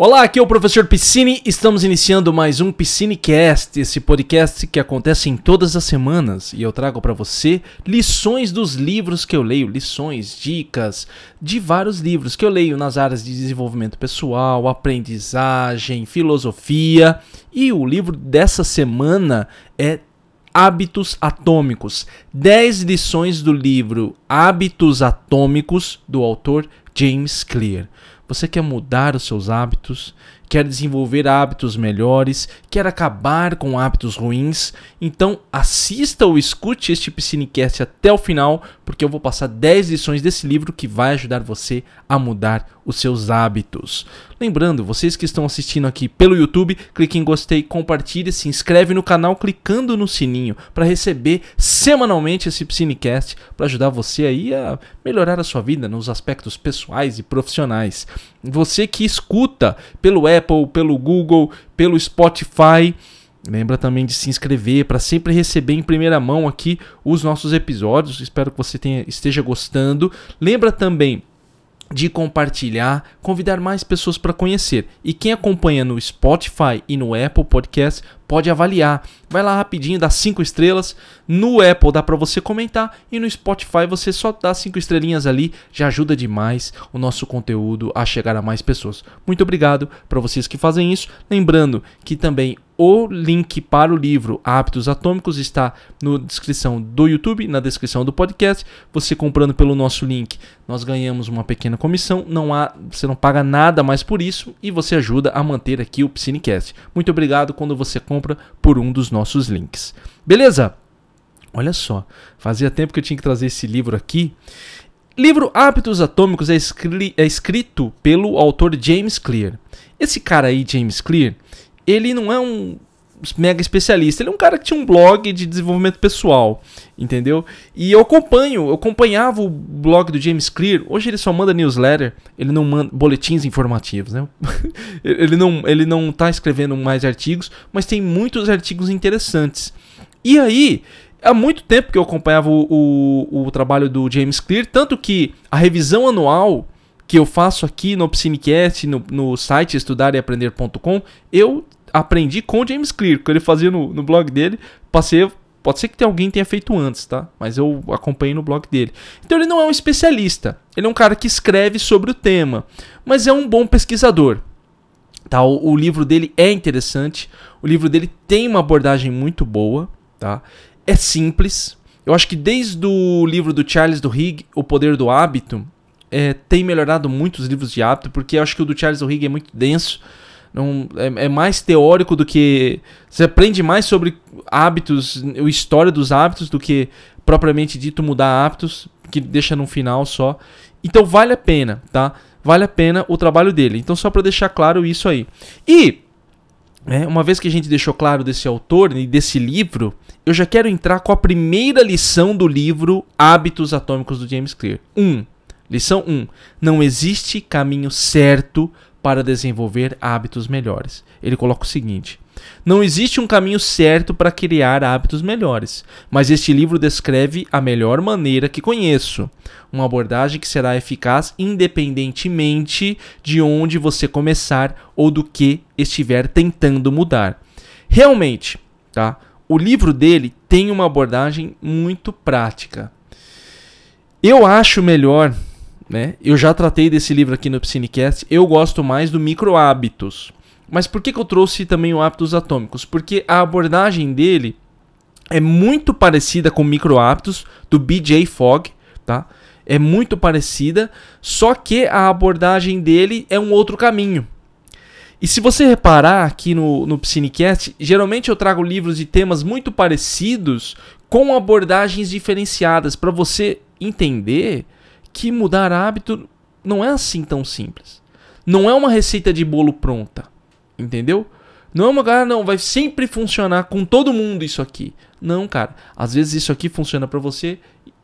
Olá, aqui é o professor Piscine. Estamos iniciando mais um Piscinecast, esse podcast que acontece em todas as semanas e eu trago para você lições dos livros que eu leio, lições, dicas de vários livros que eu leio nas áreas de desenvolvimento pessoal, aprendizagem, filosofia. E o livro dessa semana é Hábitos Atômicos. 10 lições do livro Hábitos Atômicos do autor James Clear. Você quer mudar os seus hábitos? Quer desenvolver hábitos melhores? Quer acabar com hábitos ruins? Então assista ou escute este Piscinecast até o final, porque eu vou passar 10 lições desse livro que vai ajudar você a mudar os seus hábitos. Lembrando, vocês que estão assistindo aqui pelo YouTube, clique em gostei, compartilhe, se inscreve no canal clicando no sininho para receber semanalmente esse Piscinecast para ajudar você aí a melhorar a sua vida nos aspectos pessoais e profissionais. Você que escuta pelo Apple, pelo Google, pelo Spotify, Lembra também de se inscrever para sempre receber em primeira mão aqui os nossos episódios. Espero que você tenha, esteja gostando. Lembra também de compartilhar, convidar mais pessoas para conhecer. E quem acompanha no Spotify e no Apple Podcast pode avaliar. Vai lá rapidinho, dá 5 estrelas. No Apple dá para você comentar e no Spotify você só dá 5 estrelinhas ali, já ajuda demais o nosso conteúdo a chegar a mais pessoas. Muito obrigado para vocês que fazem isso. Lembrando que também o link para o livro Hábitos Atômicos está na descrição do YouTube, na descrição do podcast. Você comprando pelo nosso link, nós ganhamos uma pequena comissão. Não há, você não paga nada mais por isso e você ajuda a manter aqui o Piscinecast. Muito obrigado quando você compra por um dos nossos links. Beleza? Olha só, fazia tempo que eu tinha que trazer esse livro aqui. Livro Hábitos Atômicos é, é escrito pelo autor James Clear. Esse cara aí, James Clear, ele não é um mega especialista. Ele é um cara que tinha um blog de desenvolvimento pessoal, entendeu? E eu acompanho, eu acompanhava o blog do James Clear. Hoje ele só manda newsletter, ele não manda boletins informativos, né? ele não ele não tá escrevendo mais artigos, mas tem muitos artigos interessantes. E aí, há muito tempo que eu acompanhava o, o, o trabalho do James Clear, tanto que a revisão anual que eu faço aqui no Psinecast, no, no site estudareaprender.com, eu aprendi com o James Clear, que ele fazia no, no blog dele. Passei. Pode ser que alguém tenha feito antes, tá? Mas eu acompanhei no blog dele. Então ele não é um especialista. Ele é um cara que escreve sobre o tema. Mas é um bom pesquisador. Tá? O, o livro dele é interessante. O livro dele tem uma abordagem muito boa. Tá? É simples. Eu acho que desde o livro do Charles Duhigg, O Poder do Hábito, é, tem melhorado muito os livros de hábito, porque eu acho que o do Charles Duhigg é muito denso. Não, é, é, mais teórico do que. Você aprende mais sobre hábitos, a história dos hábitos, do que propriamente dito mudar hábitos, que deixa no final só. Então vale a pena, tá? Vale a pena o trabalho dele. Então, só para deixar claro isso aí. E, né, uma vez que a gente deixou claro desse autor e desse livro, eu já quero entrar com a primeira lição do livro Hábitos Atômicos do James Clear. 1. Um, lição 1. Um, não existe caminho certo para desenvolver hábitos melhores. Ele coloca o seguinte: Não existe um caminho certo para criar hábitos melhores, mas este livro descreve a melhor maneira que conheço. Uma abordagem que será eficaz independentemente de onde você começar ou do que estiver tentando mudar. Realmente, tá? O livro dele tem uma abordagem muito prática. Eu acho melhor né? Eu já tratei desse livro aqui no Psinecast. Eu gosto mais do micro hábitos. Mas por que, que eu trouxe também o hábitos atômicos? Porque a abordagem dele é muito parecida com micro hábitos do BJ Fogg, tá? É muito parecida, só que a abordagem dele é um outro caminho. E se você reparar aqui no, no Psinecast, geralmente eu trago livros de temas muito parecidos com abordagens diferenciadas para você entender que mudar hábito não é assim tão simples. Não é uma receita de bolo pronta, entendeu? Não é uma cara, não, vai sempre funcionar com todo mundo isso aqui. Não, cara. Às vezes isso aqui funciona para você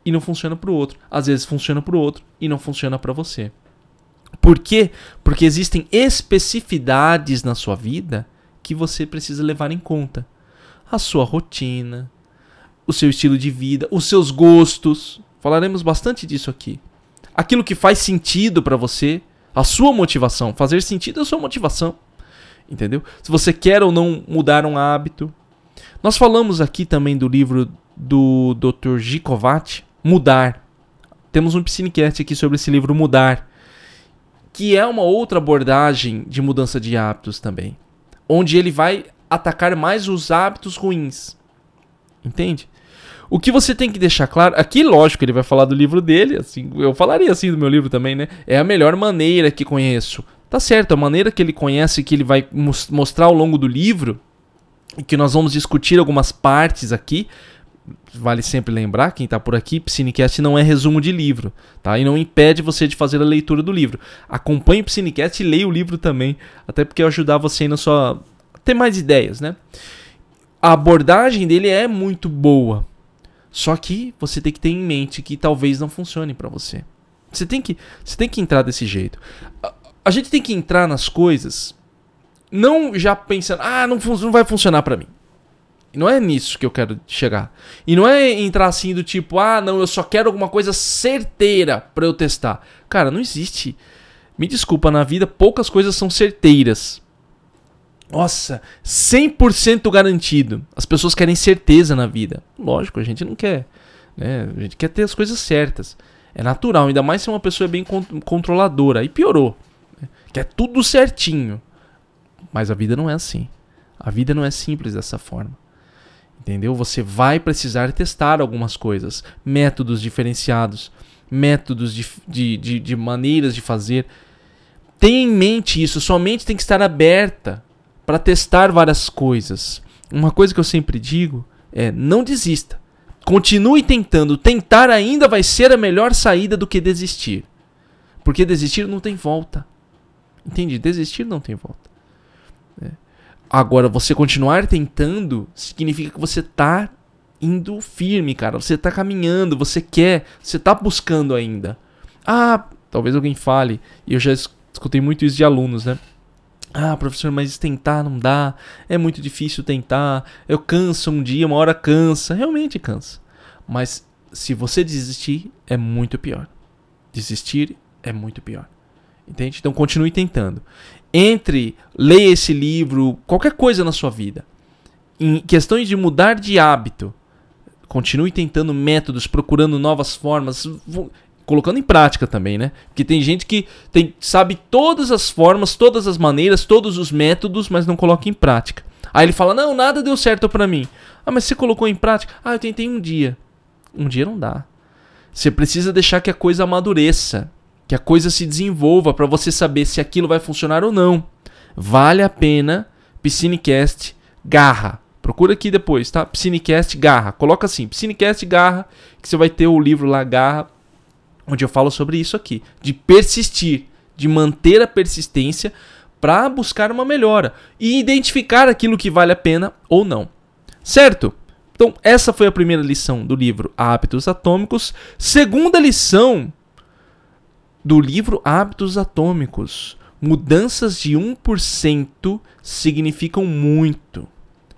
e não funciona para o outro. Às vezes funciona para o outro e não funciona para você. Por quê? Porque existem especificidades na sua vida que você precisa levar em conta. A sua rotina, o seu estilo de vida, os seus gostos. Falaremos bastante disso aqui aquilo que faz sentido para você, A sua motivação. Fazer sentido é a sua motivação. Entendeu? Se você quer ou não mudar um hábito. Nós falamos aqui também do livro do Dr. Gikovat, Mudar. Temos um Piscinecast aqui sobre esse livro Mudar, que é uma outra abordagem de mudança de hábitos também, onde ele vai atacar mais os hábitos ruins. Entende? O que você tem que deixar claro, aqui lógico ele vai falar do livro dele, assim, eu falaria assim do meu livro também, né? É a melhor maneira que conheço. Tá certo, a maneira que ele conhece que ele vai mostrar ao longo do livro que nós vamos discutir algumas partes aqui, vale sempre lembrar, quem está por aqui, Psinecast não é resumo de livro, tá? E não impede você de fazer a leitura do livro. Acompanhe o Psinecast e leia o livro também, até porque ajudar você na sua ter mais ideias, né? A abordagem dele é muito boa. Só que você tem que ter em mente que talvez não funcione para você. Você tem que, você tem que entrar desse jeito. A, a gente tem que entrar nas coisas não já pensando, ah, não, não vai funcionar para mim. Não é nisso que eu quero chegar. E não é entrar assim do tipo, ah, não, eu só quero alguma coisa certeira para eu testar. Cara, não existe. Me desculpa, na vida poucas coisas são certeiras. Nossa, 100% garantido. As pessoas querem certeza na vida. Lógico, a gente não quer. Né? A gente quer ter as coisas certas. É natural, ainda mais se uma pessoa é bem controladora. Aí piorou. Né? Quer tudo certinho. Mas a vida não é assim. A vida não é simples dessa forma. Entendeu? Você vai precisar testar algumas coisas, métodos diferenciados, métodos de, de, de, de maneiras de fazer. Tenha em mente isso, sua mente tem que estar aberta para testar várias coisas. Uma coisa que eu sempre digo é: não desista. Continue tentando. Tentar ainda vai ser a melhor saída do que desistir. Porque desistir não tem volta. Entende? Desistir não tem volta. Agora, você continuar tentando significa que você tá indo firme, cara. Você tá caminhando, você quer, você tá buscando ainda. Ah, talvez alguém fale, e eu já escutei muito isso de alunos, né? Ah, professor, mas tentar não dá, é muito difícil tentar, eu canso um dia, uma hora cansa, realmente cansa. Mas se você desistir, é muito pior. Desistir é muito pior. Entende? Então continue tentando entre ler esse livro, qualquer coisa na sua vida, em questões de mudar de hábito, continue tentando métodos, procurando novas formas, colocando em prática também, né? Porque tem gente que tem, sabe todas as formas, todas as maneiras, todos os métodos, mas não coloca em prática. Aí ele fala: "Não, nada deu certo para mim". Ah, mas você colocou em prática? Ah, eu tentei um dia. Um dia não dá. Você precisa deixar que a coisa amadureça que a coisa se desenvolva para você saber se aquilo vai funcionar ou não. Vale a pena Piscinecast Garra. Procura aqui depois, tá? Piscinecast Garra. Coloca assim, Piscinecast Garra, que você vai ter o livro lá Garra, onde eu falo sobre isso aqui, de persistir, de manter a persistência para buscar uma melhora e identificar aquilo que vale a pena ou não. Certo? Então, essa foi a primeira lição do livro Hábitos Atômicos. Segunda lição do livro Hábitos Atômicos. Mudanças de 1% significam muito.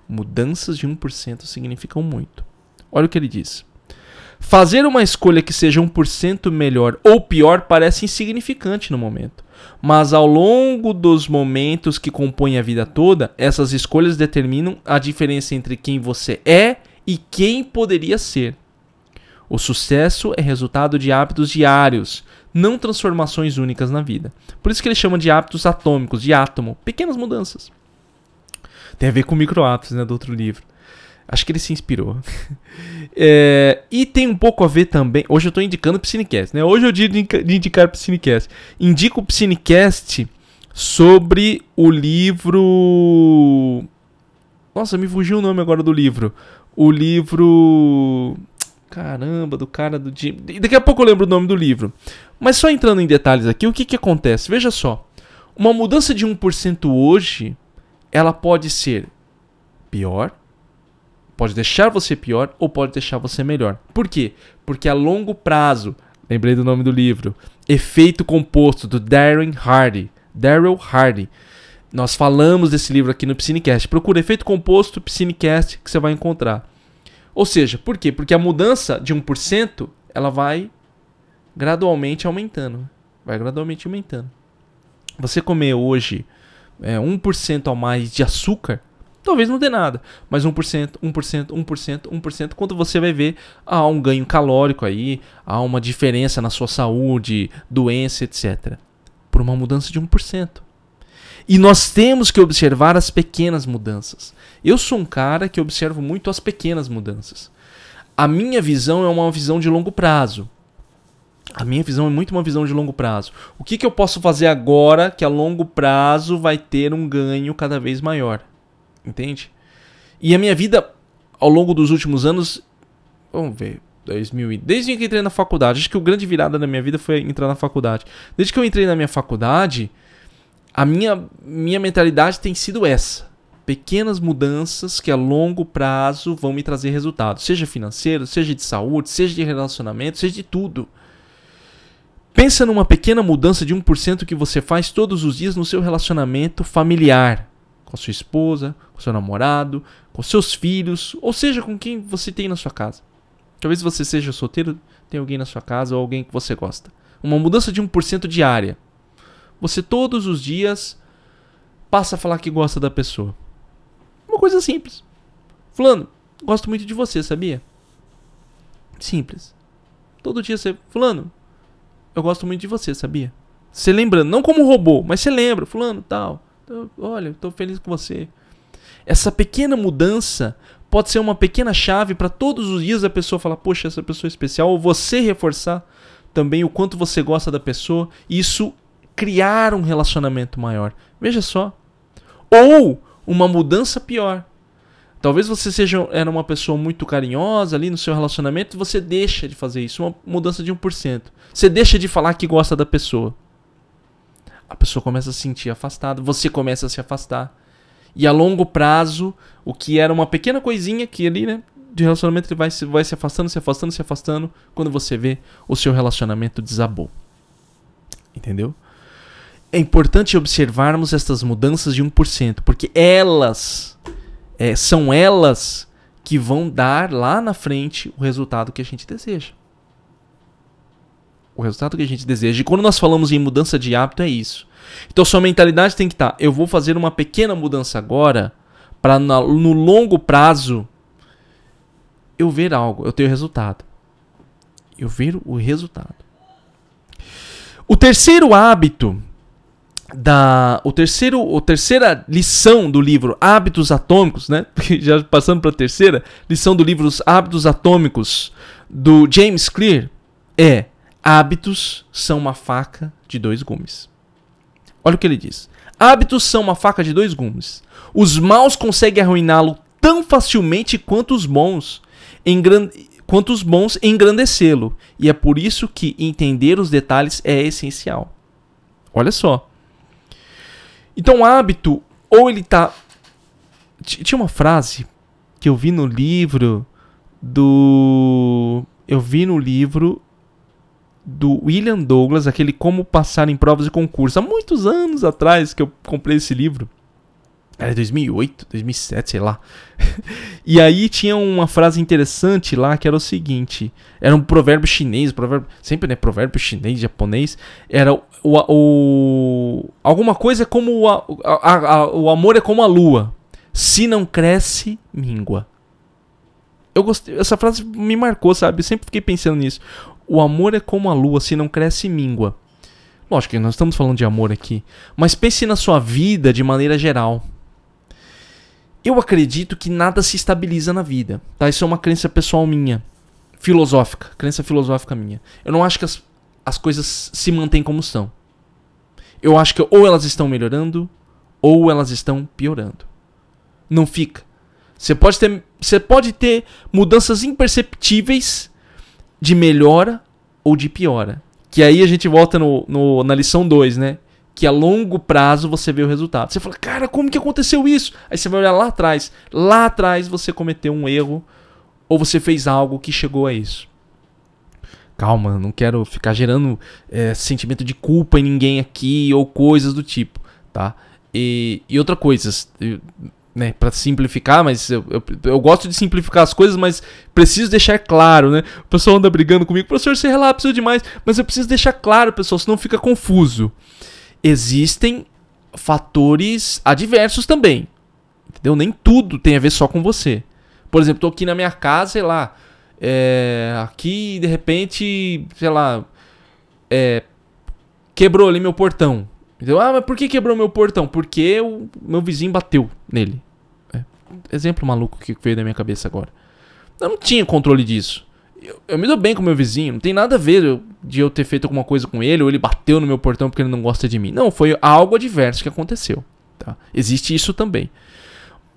Mudanças de 1% significam muito. Olha o que ele diz. Fazer uma escolha que seja 1% melhor ou pior parece insignificante no momento. Mas ao longo dos momentos que compõem a vida toda, essas escolhas determinam a diferença entre quem você é e quem poderia ser. O sucesso é resultado de hábitos diários, não transformações únicas na vida. Por isso que ele chama de hábitos atômicos, de átomo, pequenas mudanças. Tem a ver com microhábitos, né, do outro livro. Acho que ele se inspirou. é, e tem um pouco a ver também. Hoje eu estou indicando o Piscinecast, né? Hoje é o dia de indicar o Piscinecast. Indico o Piscinecast sobre o livro. Nossa, me fugiu o nome agora do livro. O livro. Caramba, do cara do Jim. Daqui a pouco eu lembro o nome do livro. Mas só entrando em detalhes aqui, o que, que acontece? Veja só. Uma mudança de 1% hoje, ela pode ser pior, pode deixar você pior ou pode deixar você melhor. Por quê? Porque a longo prazo, lembrei do nome do livro, Efeito Composto, do Darren Hardy. Daryl Hardy. Nós falamos desse livro aqui no Piscinecast. Procura Efeito Composto, Piscinecast, que você vai encontrar. Ou seja, por quê? Porque a mudança de 1% ela vai gradualmente aumentando. Vai gradualmente aumentando. Você comer hoje é, 1% a mais de açúcar, talvez não dê nada. Mas 1%, 1%, 1%, 1%, quando você vai ver, há um ganho calórico aí, há uma diferença na sua saúde, doença, etc. Por uma mudança de 1%. E nós temos que observar as pequenas mudanças. Eu sou um cara que observo muito as pequenas mudanças. A minha visão é uma visão de longo prazo. A minha visão é muito uma visão de longo prazo. O que, que eu posso fazer agora que a longo prazo vai ter um ganho cada vez maior? Entende? E a minha vida ao longo dos últimos anos, vamos ver, 2000, desde que entrei na faculdade, acho que o grande virada da minha vida foi entrar na faculdade. Desde que eu entrei na minha faculdade, a minha, minha mentalidade tem sido essa. Pequenas mudanças que a longo prazo vão me trazer resultados, seja financeiro, seja de saúde, seja de relacionamento, seja de tudo. Pensa numa pequena mudança de 1% que você faz todos os dias no seu relacionamento familiar, com a sua esposa, com seu namorado, com seus filhos, ou seja, com quem você tem na sua casa. Talvez você seja solteiro, tem alguém na sua casa ou alguém que você gosta. Uma mudança de 1% diária. Você todos os dias passa a falar que gosta da pessoa. Uma coisa simples. Fulano, gosto muito de você, sabia? Simples. Todo dia você. Fulano, eu gosto muito de você, sabia? Você lembrando, não como robô, mas você lembra, Fulano, tal. Olha, estou feliz com você. Essa pequena mudança pode ser uma pequena chave para todos os dias a pessoa falar: Poxa, essa pessoa é especial, ou você reforçar também o quanto você gosta da pessoa. E isso criar um relacionamento maior. Veja só. Ou uma mudança pior. Talvez você seja era uma pessoa muito carinhosa ali no seu relacionamento e você deixa de fazer isso, uma mudança de 1%. Você deixa de falar que gosta da pessoa. A pessoa começa a se sentir afastada, você começa a se afastar. E a longo prazo, o que era uma pequena coisinha que ali, né, de relacionamento ele vai se, vai se afastando, se afastando, se afastando, quando você vê o seu relacionamento desabou. Entendeu? é importante observarmos estas mudanças de 1%, porque elas é, são elas que vão dar lá na frente o resultado que a gente deseja. O resultado que a gente deseja. E quando nós falamos em mudança de hábito, é isso. Então sua mentalidade tem que estar: tá, eu vou fazer uma pequena mudança agora, para no longo prazo eu ver algo, eu ter o resultado. Eu ver o resultado. O terceiro hábito da o terceiro o terceira lição do livro Hábitos Atômicos, né? Já passando para a terceira lição do livro Hábitos Atômicos do James Clear é hábitos são uma faca de dois gumes. Olha o que ele diz. Hábitos são uma faca de dois gumes. Os maus conseguem arruiná-lo tão facilmente quanto os bons, quanto os bons engrandecê-lo. E é por isso que entender os detalhes é essencial. Olha só. Então o hábito, ou ele tá. Tinha uma frase que eu vi no livro do. Eu vi no livro do William Douglas, aquele Como Passar em Provas e Concursos, há muitos anos atrás que eu comprei esse livro. Era 2008, 2007, sei lá. e aí tinha uma frase interessante lá que era o seguinte: era um provérbio chinês, provérbio, sempre né, provérbio chinês, japonês. Era o, o, alguma coisa como o, a, a, a, o amor é como a lua, se não cresce, mingua. Eu gostei, essa frase me marcou, sabe? Eu sempre fiquei pensando nisso. O amor é como a lua, se não cresce, mingua. Lógico que nós estamos falando de amor aqui, mas pense na sua vida de maneira geral. Eu acredito que nada se estabiliza na vida, tá? Isso é uma crença pessoal minha, filosófica, crença filosófica minha. Eu não acho que as, as coisas se mantêm como são. Eu acho que ou elas estão melhorando ou elas estão piorando. Não fica. Você pode ter, você pode ter mudanças imperceptíveis de melhora ou de piora. Que aí a gente volta no, no na lição 2, né? que a longo prazo você vê o resultado. Você fala, cara, como que aconteceu isso? Aí você vai olhar lá atrás. Lá atrás você cometeu um erro ou você fez algo que chegou a isso. Calma, não quero ficar gerando é, sentimento de culpa em ninguém aqui ou coisas do tipo, tá? E, e outra coisa, né, para simplificar, mas eu, eu, eu, gosto de simplificar as coisas, mas preciso deixar claro, né? O pessoal anda brigando comigo, professor, você relapsou demais, mas eu preciso deixar claro, pessoal, senão fica confuso. existem fatores adversos também. Entendeu? Nem tudo tem a ver só com você. Por exemplo, tô aqui na minha casa, sei lá. É, aqui, de repente, sei lá. É, quebrou ali meu portão. Entendeu? Ah, mas por que quebrou meu portão? Porque o meu vizinho bateu nele. Exemplo maluco que veio da minha cabeça agora. Eu não tinha controle disso. Eu, eu, me dou bem com meu vizinho, não tem nada a ver eu, de eu ter feito alguma coisa com ele ou ele bateu no meu portão porque ele não gosta de mim. Não, foi algo adverso que aconteceu. Tá? Existe isso também.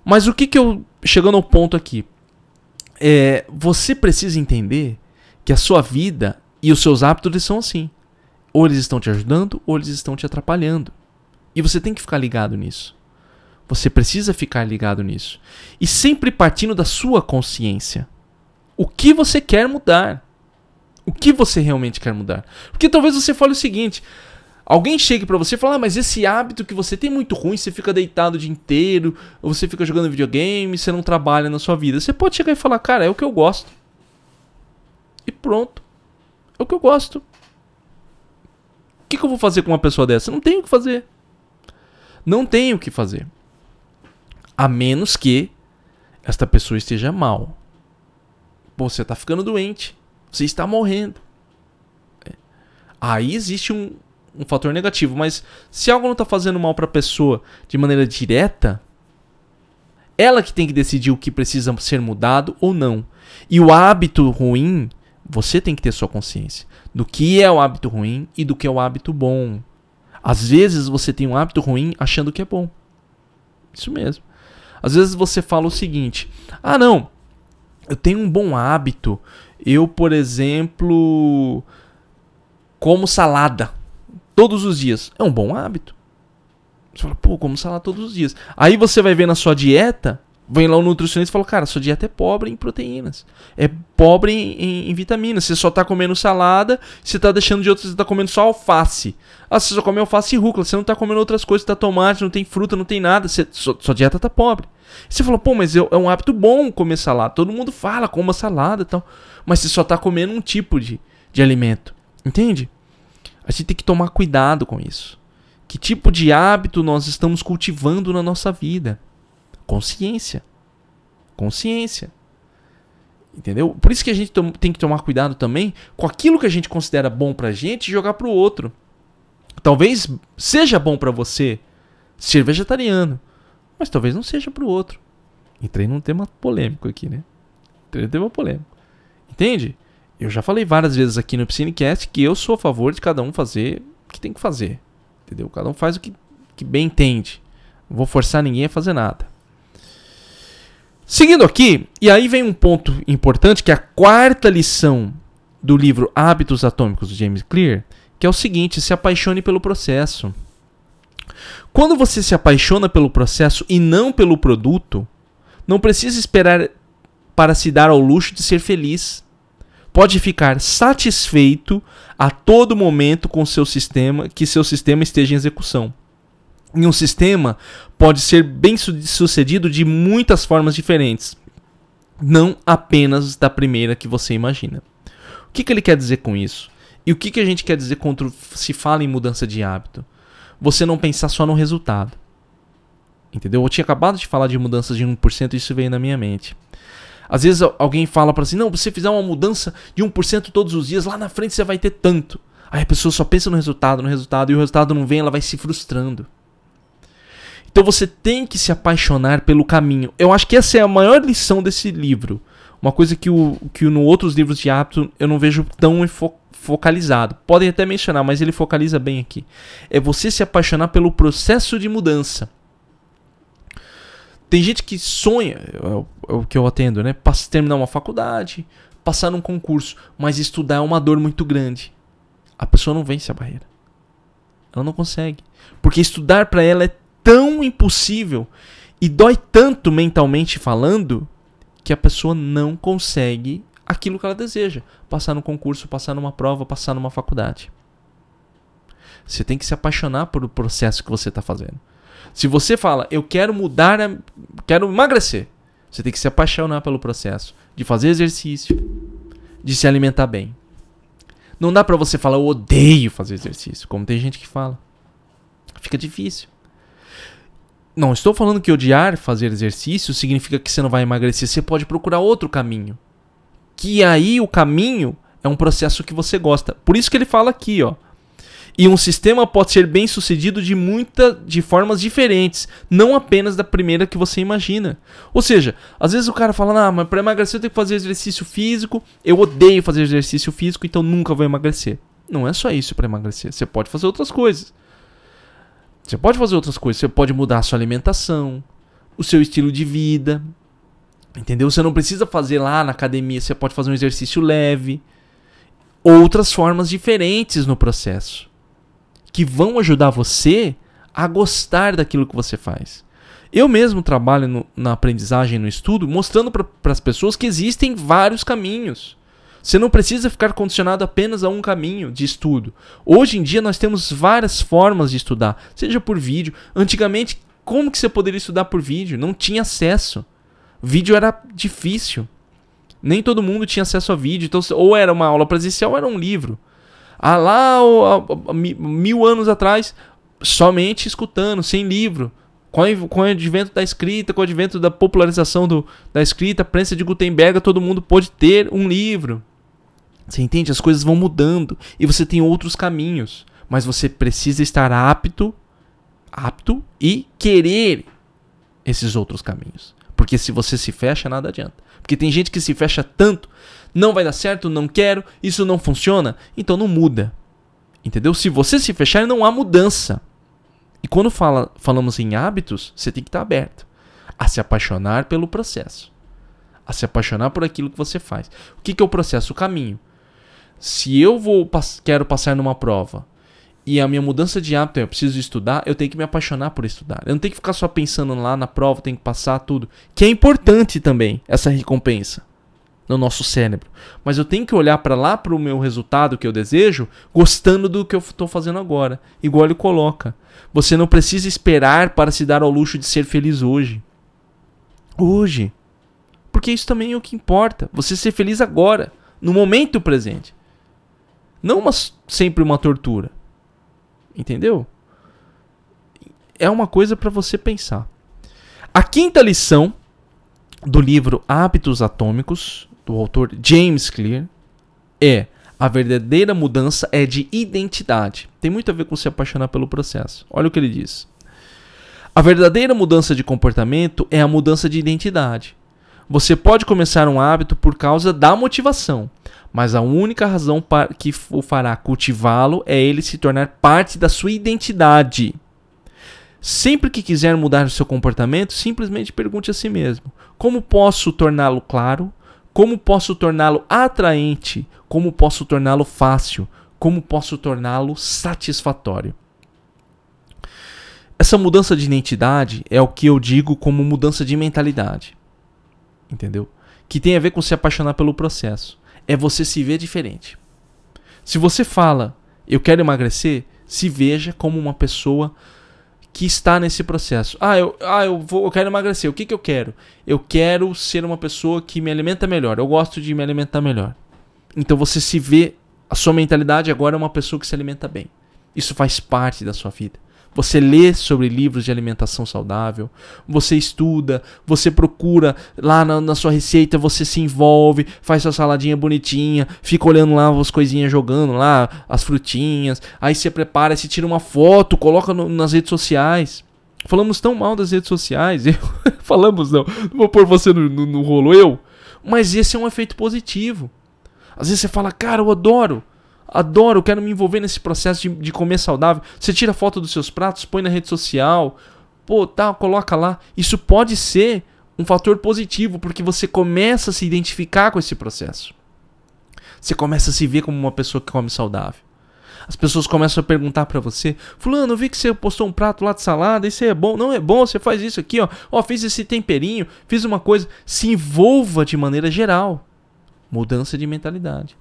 Mas o que que eu. Chegando ao ponto aqui. É, você precisa entender que a sua vida e os seus hábitos são assim. Ou eles estão te ajudando, ou eles estão te atrapalhando. E você tem que ficar ligado nisso. Você precisa ficar ligado nisso. E sempre partindo da sua consciência. O que você quer mudar? O que você realmente quer mudar? Porque talvez você fale o seguinte: alguém chegue para você e fale, ah, mas esse hábito que você tem é muito ruim, você fica deitado o dia inteiro, ou você fica jogando videogame, você não trabalha na sua vida. Você pode chegar e falar, cara, é o que eu gosto. E pronto. É o que eu gosto. O que, que eu vou fazer com uma pessoa dessa? Não tenho o que fazer. Não tenho o que fazer. A menos que esta pessoa esteja mal. Pô, você está ficando doente. Você está morrendo. É. Aí existe um, um fator negativo. Mas se algo não está fazendo mal para a pessoa de maneira direta, ela que tem que decidir o que precisa ser mudado ou não. E o hábito ruim, você tem que ter sua consciência do que é o hábito ruim e do que é o hábito bom. Às vezes você tem um hábito ruim achando que é bom. Isso mesmo. Às vezes você fala o seguinte: ah, não, eu tenho um bom hábito. Eu, por exemplo, como salada todos os dias. É um bom hábito. Você fala, pô, como salada todos os dias. Aí você vai ver na sua dieta Vem lá o nutricionista e fala, cara, sua dieta é pobre em proteínas. É pobre em, em, em vitaminas. Você só está comendo salada, você está deixando de outras, você está comendo só alface. Ah, você só come alface e rúcula, você não está comendo outras coisas, tá tomate, não tem fruta, não tem nada. Você, sua, sua dieta está pobre. você falou, pô, mas eu, é um hábito bom comer salada. Todo mundo fala, coma salada e tal. Mas você só está comendo um tipo de, de alimento. Entende? A gente tem que tomar cuidado com isso. Que tipo de hábito nós estamos cultivando na nossa vida? Consciência. Consciência. Entendeu? Por isso que a gente tem que tomar cuidado também com aquilo que a gente considera bom pra gente e jogar pro outro. Talvez seja bom para você ser vegetariano, mas talvez não seja pro outro. Entrei num tema polêmico aqui, né? Entrei num tema polêmico. Entende? Eu já falei várias vezes aqui no Piscinecast que eu sou a favor de cada um fazer o que tem que fazer. Entendeu? Cada um faz o que, que bem entende. Não vou forçar ninguém a fazer nada. Seguindo aqui, e aí vem um ponto importante que é a quarta lição do livro Hábitos Atômicos de James Clear, que é o seguinte: se apaixone pelo processo. Quando você se apaixona pelo processo e não pelo produto, não precisa esperar para se dar ao luxo de ser feliz. Pode ficar satisfeito a todo momento com seu sistema, que seu sistema esteja em execução. E um sistema pode ser bem sucedido de muitas formas diferentes, não apenas da primeira que você imagina. O que, que ele quer dizer com isso? E o que, que a gente quer dizer quando se fala em mudança de hábito? Você não pensar só no resultado. Entendeu? Eu tinha acabado de falar de mudanças de 1% e isso veio na minha mente. Às vezes alguém fala para assim: não, você fizer uma mudança de 1% todos os dias, lá na frente você vai ter tanto. Aí a pessoa só pensa no resultado, no resultado, e o resultado não vem, ela vai se frustrando. Então você tem que se apaixonar pelo caminho. Eu acho que essa é a maior lição desse livro. Uma coisa que, o, que no outros livros de hábito eu não vejo tão fo focalizado. Podem até mencionar, mas ele focaliza bem aqui. É você se apaixonar pelo processo de mudança. Tem gente que sonha, é o, é que eu atendo, né? Terminar uma faculdade, passar num concurso, mas estudar é uma dor muito grande. A pessoa não vence a barreira. Ela não consegue. Porque estudar para ela é tão impossível e dói tanto mentalmente falando que a pessoa não consegue aquilo que ela deseja: passar no concurso, passar numa prova, passar numa faculdade. Você tem que se apaixonar por o processo que você está fazendo. Se você fala, eu quero mudar, quero emagrecer, você tem que se apaixonar pelo processo de fazer exercício, de se alimentar bem. Não dá para você falar, eu odeio fazer exercício, como tem gente que fala. Fica difícil. Não estou falando que odiar fazer exercício significa que você não vai emagrecer. Você pode procurar outro caminho. Que aí o caminho é um processo que você gosta. Por isso que ele fala aqui, ó. E um sistema pode ser bem sucedido de muita, de formas diferentes, não apenas da primeira que você imagina. Ou seja, às vezes o cara fala, ah, mas para emagrecer eu tenho que fazer exercício físico, eu odeio fazer exercício físico, então nunca vou emagrecer. Não é só isso para emagrecer, você pode fazer outras coisas. Você pode fazer outras coisas, você pode mudar a sua alimentação, o seu estilo de vida. Entendeu? Você não precisa fazer lá na academia, você pode fazer um exercício leve. Outras formas diferentes no processo que vão ajudar você a gostar daquilo que você faz. Eu mesmo trabalho no, na aprendizagem no estudo, mostrando para as pessoas que existem vários caminhos. Você não precisa ficar condicionado apenas a um caminho de estudo. Hoje em dia nós temos várias formas de estudar, seja por vídeo. Antigamente, como que você poderia estudar por vídeo? Não tinha acesso. Vídeo era difícil. Nem todo mundo tinha acesso a vídeo. Então, ou era uma aula presencial ou era um livro. Ah, lá mil anos atrás, somente escutando, sem livro. Com, com o advento da escrita, com o advento da popularização do, da escrita, a prensa de Gutenberg, todo mundo pôde ter um livro. Você entende? As coisas vão mudando e você tem outros caminhos, mas você precisa estar apto, apto e querer esses outros caminhos. Porque se você se fecha, nada adianta. Porque tem gente que se fecha tanto, não vai dar certo, não quero, isso não funciona, então não muda. Entendeu? Se você se fechar, não há mudança. E quando fala, falamos em hábitos, você tem que estar aberto a se apaixonar pelo processo, a se apaixonar por aquilo que você faz. O que, que é o processo? O caminho. Se eu vou quero passar numa prova e a minha mudança de hábito é eu preciso estudar, eu tenho que me apaixonar por estudar. Eu não tenho que ficar só pensando lá na prova, tenho que passar tudo. Que é importante também essa recompensa no nosso cérebro. Mas eu tenho que olhar para lá para o meu resultado que eu desejo, gostando do que eu estou fazendo agora. Igual ele coloca. Você não precisa esperar para se dar ao luxo de ser feliz hoje. Hoje. Porque isso também é o que importa. Você ser feliz agora, no momento presente. Não uma, sempre uma tortura. Entendeu? É uma coisa para você pensar. A quinta lição do livro Hábitos Atômicos, do autor James Clear, é a verdadeira mudança é de identidade. Tem muito a ver com se apaixonar pelo processo. Olha o que ele diz. A verdadeira mudança de comportamento é a mudança de identidade. Você pode começar um hábito por causa da motivação, mas a única razão que o fará cultivá-lo é ele se tornar parte da sua identidade. Sempre que quiser mudar o seu comportamento, simplesmente pergunte a si mesmo: como posso torná-lo claro? Como posso torná-lo atraente? Como posso torná-lo fácil? Como posso torná-lo satisfatório? Essa mudança de identidade é o que eu digo como mudança de mentalidade. Entendeu? Que tem a ver com se apaixonar pelo processo é você se ver diferente. Se você fala, eu quero emagrecer, se veja como uma pessoa que está nesse processo. Ah, eu, ah, eu, vou, eu quero emagrecer. O que, que eu quero? Eu quero ser uma pessoa que me alimenta melhor. Eu gosto de me alimentar melhor. Então você se vê, a sua mentalidade agora é uma pessoa que se alimenta bem. Isso faz parte da sua vida. Você lê sobre livros de alimentação saudável, você estuda, você procura lá na, na, sua receita, você se envolve, faz sua saladinha bonitinha, fica olhando lá as coisinhas jogando lá, as frutinhas, aí você prepara, você tira uma foto, coloca no, nas redes sociais. Falamos tão mal das redes sociais, eu, falamos não, não vou pôr você no, no, no rolo, eu, mas esse é um efeito positivo. Às vezes você fala, cara, eu adoro. Adoro, quero me envolver nesse processo de, de comer saudável. Você tira foto dos seus pratos, põe na rede social. Pô, tá, coloca lá. Isso pode ser um fator positivo, porque você começa a se identificar com esse processo. Você começa a se ver como uma pessoa que come saudável. As pessoas começam a perguntar para você: Fulano, eu vi que você postou um prato lá de salada, isso é bom. Não é bom, você faz isso aqui, ó. Ó, fiz esse temperinho, fiz uma coisa. Se envolva de maneira geral. Mudança de mentalidade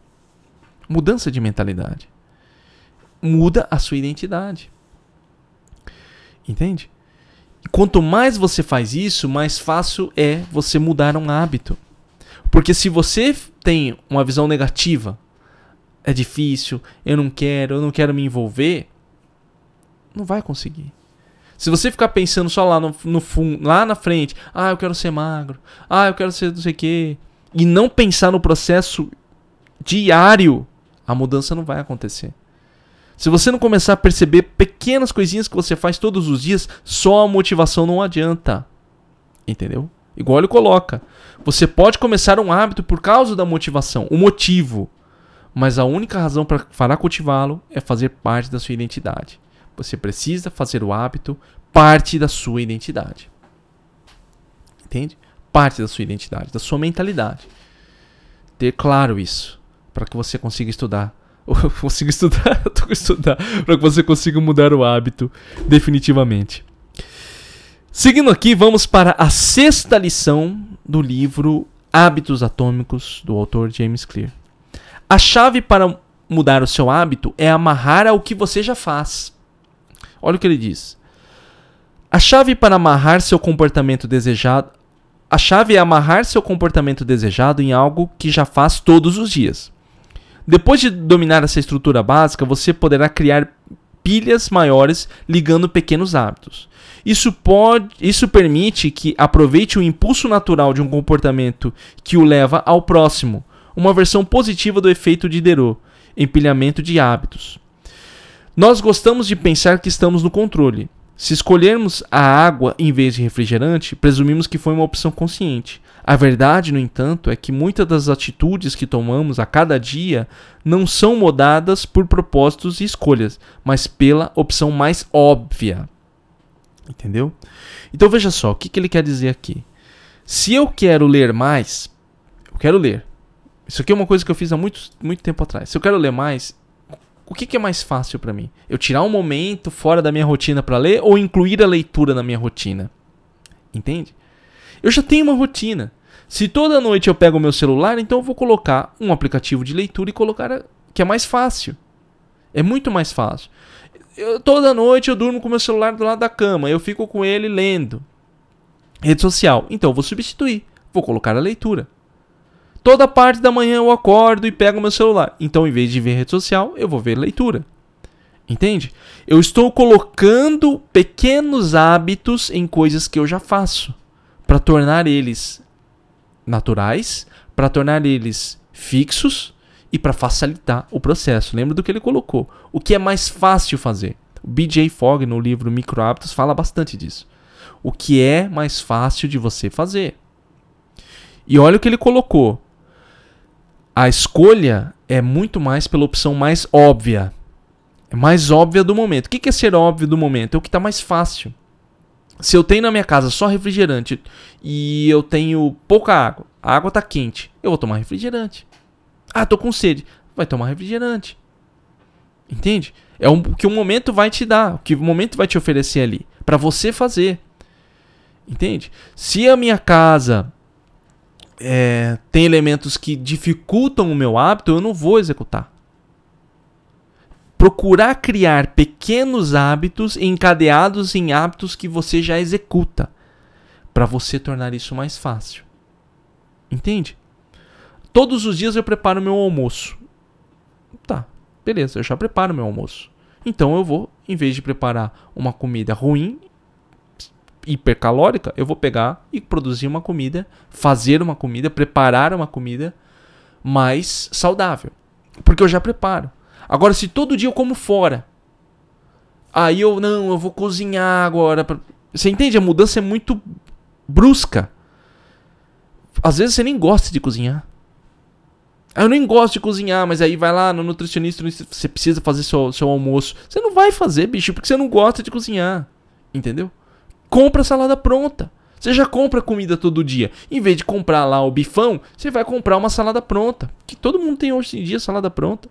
mudança de mentalidade. Muda a sua identidade. Entende? Quanto mais você faz isso, mais fácil é você mudar um hábito. Porque se você tem uma visão negativa, é difícil, eu não quero, eu não quero me envolver, Não vai conseguir. Se você ficar pensando só lá no, no fundo, lá na frente, ah, eu quero ser magro, ah, eu quero ser não sei o quê, e não pensar no processo diário, a mudança não vai acontecer. Se você não começar a perceber pequenas coisinhas que você faz todos os dias, só a motivação não adianta. Entendeu? Igual ele coloca. Você pode começar um hábito por causa da motivação, o motivo. Mas a única razão para cultivá-lo é fazer parte da sua identidade. Você precisa fazer o hábito parte da sua identidade. Entende? Parte da sua identidade, da sua mentalidade. Ter claro isso, para que você consiga estudar. consiga estudar, estudar, para que você consiga mudar o hábito definitivamente. Seguindo aqui, vamos para a sexta lição do livro Hábitos Atômicos, do autor James Clear. A chave para mudar o seu hábito é amarrar ao que você já faz. Olha o que ele diz. A chave para amarrar seu comportamento desejado. A chave é amarrar seu comportamento desejado em algo que já faz todos os dias. Depois de dominar essa estrutura básica, você poderá criar pilhas maiores ligando pequenos hábitos. Isso pode, isso permite que aproveite o impulso natural de um comportamento que o leva ao próximo, uma versão positiva do efeito de Diderot, empilhamento de hábitos. Nós gostamos de pensar que estamos no controle. Se escolhermos a água em vez de refrigerante, presumimos que foi uma opção consciente. A verdade, no entanto, é que muitas das atitudes que tomamos a cada dia não são modadas por propósitos e escolhas, mas pela opção mais óbvia. Entendeu? Então veja só, o que, que ele quer dizer aqui? Se eu quero ler mais, eu quero ler. Isso aqui é uma coisa que eu fiz há muito, muito tempo atrás. Se eu quero ler mais, o que, que é mais fácil para mim? Eu tirar um momento fora da minha rotina para ler ou incluir a leitura na minha rotina? Entende? Eu já tenho uma rotina. Se toda noite eu pego o meu celular, então eu vou colocar um aplicativo de leitura e colocar que é mais fácil. É muito mais fácil. Eu, toda noite eu durmo com meu celular do lado da cama, eu fico com ele lendo. Rede social. Então eu vou substituir. Vou colocar a leitura. Toda parte da manhã eu acordo e pego meu celular. Então, em vez de ver rede social, eu vou ver leitura. Entende? Eu estou colocando pequenos hábitos em coisas que eu já faço para tornar eles naturais, para tornar eles fixos e para facilitar o processo. Lembra do que ele colocou? O que é mais fácil fazer? O BJ Fogg no livro Micro Hábitos fala bastante disso. O que é mais fácil de você fazer? E olha o que ele colocou a escolha é muito mais pela opção mais óbvia. É mais óbvia do momento. O que é ser óbvio do momento? É o que está mais fácil. Se eu tenho na minha casa só refrigerante e eu tenho pouca água, a água está quente, eu vou tomar refrigerante. Ah, tô com sede. Vai tomar refrigerante. Entende? É o que o momento vai te dar, o que o momento vai te oferecer ali, para você fazer. Entende? Se a minha casa é, tem elementos que dificultam o meu hábito, eu não vou executar. Procurar criar pequenos hábitos encadeados em hábitos que você já executa, para você tornar isso mais fácil. Entende? Todos os dias eu preparo meu almoço. Tá, beleza, eu já preparo meu almoço. Então eu vou, em vez de preparar uma comida ruim, hipercalórica, eu vou pegar e produzir uma comida, fazer uma comida, preparar uma comida mais saudável. Porque eu já preparo. Agora, se todo dia eu como fora, aí eu não, eu vou cozinhar agora. Pra... Você entende? A mudança é muito brusca. Às vezes você nem gosta de cozinhar. Eu nem gosto de cozinhar, mas aí vai lá no nutricionista, você precisa fazer seu, seu almoço. Você não vai fazer, bicho, porque você não gosta de cozinhar. Entendeu? Compra salada pronta. Você já compra comida todo dia. Em vez de comprar lá o bifão, você vai comprar uma salada pronta. Que todo mundo tem hoje em dia salada pronta.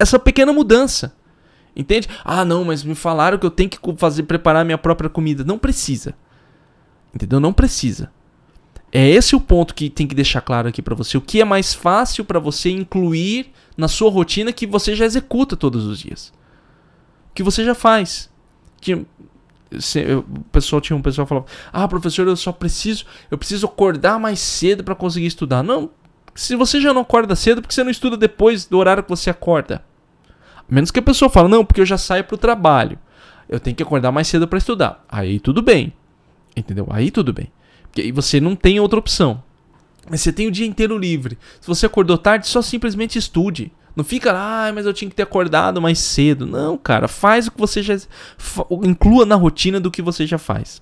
Essa pequena mudança. Entende? Ah, não, mas me falaram que eu tenho que fazer preparar minha própria comida. Não precisa. Entendeu? Não precisa. É esse o ponto que tem que deixar claro aqui para você. O que é mais fácil para você incluir na sua rotina que você já executa todos os dias. Que você já faz. Que o pessoal tinha um pessoal falava: "Ah, professor, eu só preciso, eu preciso acordar mais cedo para conseguir estudar". Não, se você já não acorda cedo, por que você não estuda depois do horário que você acorda? Menos que a pessoa fale: "Não, porque eu já saio para o trabalho". eu tenho que acordar mais cedo para estudar. Aí tudo bem. Entendeu? Aí tudo bem. Porque aí você não tem outra opção. Mas você tem o dia inteiro livre. Se você acordou tarde, só simplesmente estude. Não fica, ah, mas eu tinha que ter acordado mais cedo. Não, cara, faz o que você já. Inclua na rotina do que você já faz.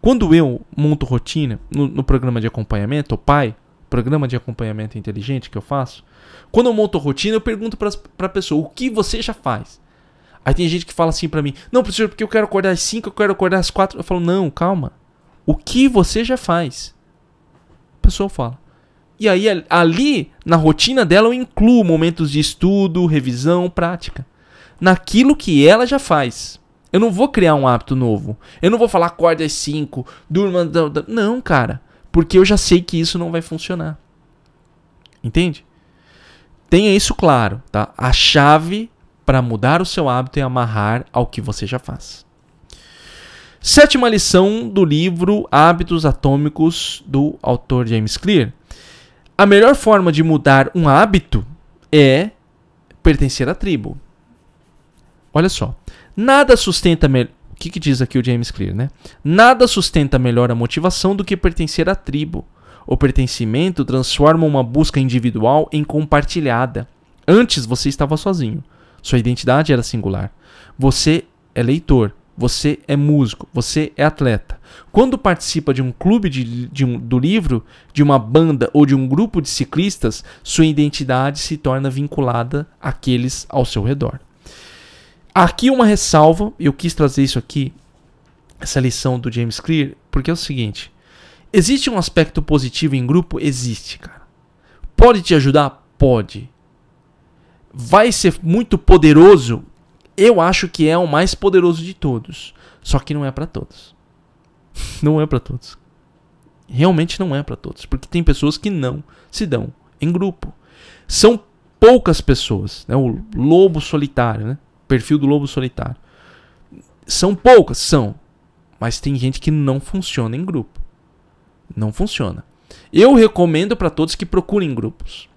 Quando eu monto rotina no, no programa de acompanhamento, o pai, programa de acompanhamento inteligente que eu faço, quando eu monto rotina, eu pergunto pra, pra pessoa o que você já faz. Aí tem gente que fala assim pra mim: Não, professor, porque eu quero acordar às 5, eu quero acordar às 4. Eu falo: Não, calma. O que você já faz? A pessoa fala. E aí, ali, na rotina dela, eu incluo momentos de estudo, revisão, prática. Naquilo que ela já faz. Eu não vou criar um hábito novo. Eu não vou falar acorde às 5, durma. Não, cara. Porque eu já sei que isso não vai funcionar. Entende? Tenha isso claro, tá? A chave para mudar o seu hábito é amarrar ao que você já faz. Sétima lição do livro Hábitos Atômicos do autor James Clear a melhor forma de mudar um hábito é pertencer à tribo. Olha só. Nada sustenta melhor. O que, que diz aqui o James Clear, né? Nada sustenta melhor a motivação do que pertencer à tribo. O pertencimento transforma uma busca individual em compartilhada. Antes você estava sozinho. Sua identidade era singular. Você é leitor. Você é músico, você é atleta. Quando participa de um clube de, de um, do livro, de uma banda ou de um grupo de ciclistas, sua identidade se torna vinculada àqueles ao seu redor. Aqui uma ressalva, eu quis trazer isso aqui, essa lição do James Clear, porque é o seguinte: existe um aspecto positivo em grupo? Existe, cara. Pode te ajudar? Pode. Vai ser muito poderoso? Eu acho que é o mais poderoso de todos. Só que não é para todos. não é para todos. Realmente não é para todos, porque tem pessoas que não se dão em grupo. São poucas pessoas, né? O lobo solitário, né? Perfil do lobo solitário. São poucas, são, mas tem gente que não funciona em grupo. Não funciona. Eu recomendo para todos que procurem grupos.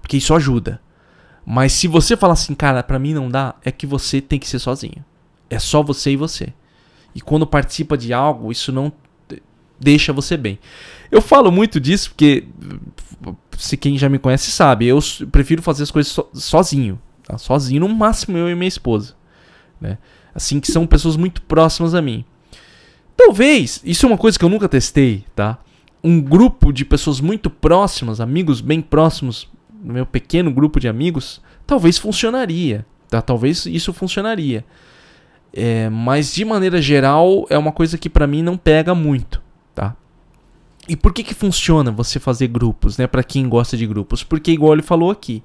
Porque isso ajuda. Mas se você falar assim, cara, para mim não dá, é que você tem que ser sozinho. É só você e você. E quando participa de algo, isso não deixa você bem. Eu falo muito disso porque se quem já me conhece sabe, eu prefiro fazer as coisas so, sozinho, tá? sozinho no máximo eu e minha esposa, né? Assim que são pessoas muito próximas a mim. Talvez, isso é uma coisa que eu nunca testei, tá? Um grupo de pessoas muito próximas, amigos bem próximos, meu pequeno grupo de amigos, talvez funcionaria. Tá? Talvez isso funcionaria. É, mas de maneira geral é uma coisa que para mim não pega muito, tá? E por que que funciona você fazer grupos, né? Para quem gosta de grupos? Porque igual ele falou aqui,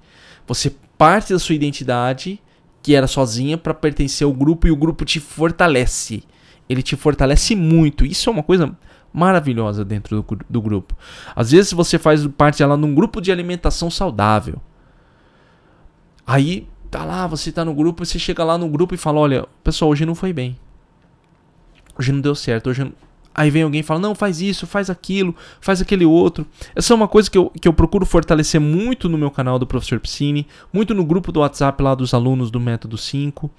você parte da sua identidade que era sozinha para pertencer ao grupo e o grupo te fortalece. Ele te fortalece muito. Isso é uma coisa maravilhosa dentro do, do grupo. Às vezes você faz parte lá num grupo de alimentação saudável. Aí tá lá, você tá no grupo, você chega lá no grupo e fala: "Olha, pessoal, hoje não foi bem. Hoje não deu certo, hoje não... Aí vem alguém e fala: "Não, faz isso, faz aquilo, faz aquele outro". Essa é uma coisa que eu, que eu procuro fortalecer muito no meu canal do Professor Piscine, muito no grupo do WhatsApp lá dos alunos do Método 5,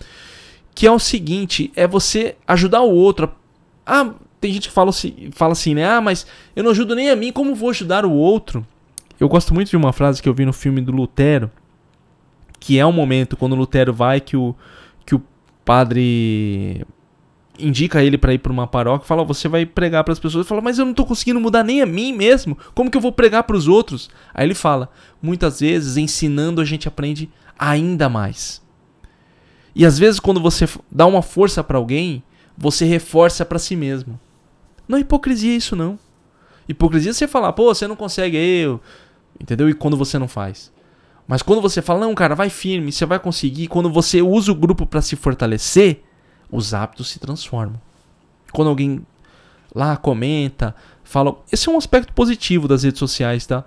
que é o seguinte, é você ajudar o outro. Ah, tem gente que fala assim, fala assim, né? Ah, mas eu não ajudo nem a mim, como vou ajudar o outro? Eu gosto muito de uma frase que eu vi no filme do Lutero, que é um momento quando o Lutero vai que o, que o padre indica ele para ir para uma paróquia, fala: "Você vai pregar para as pessoas". Ele fala: "Mas eu não tô conseguindo mudar nem a mim mesmo. Como que eu vou pregar para os outros?". Aí ele fala: "Muitas vezes ensinando a gente aprende ainda mais". E às vezes quando você dá uma força para alguém, você reforça para si mesmo. Não é hipocrisia isso, não. Hipocrisia é você falar, pô, você não consegue, eu. Entendeu? E quando você não faz. Mas quando você fala, não, cara, vai firme, você vai conseguir. Quando você usa o grupo para se fortalecer, os hábitos se transformam. Quando alguém lá comenta, fala. Esse é um aspecto positivo das redes sociais, tá?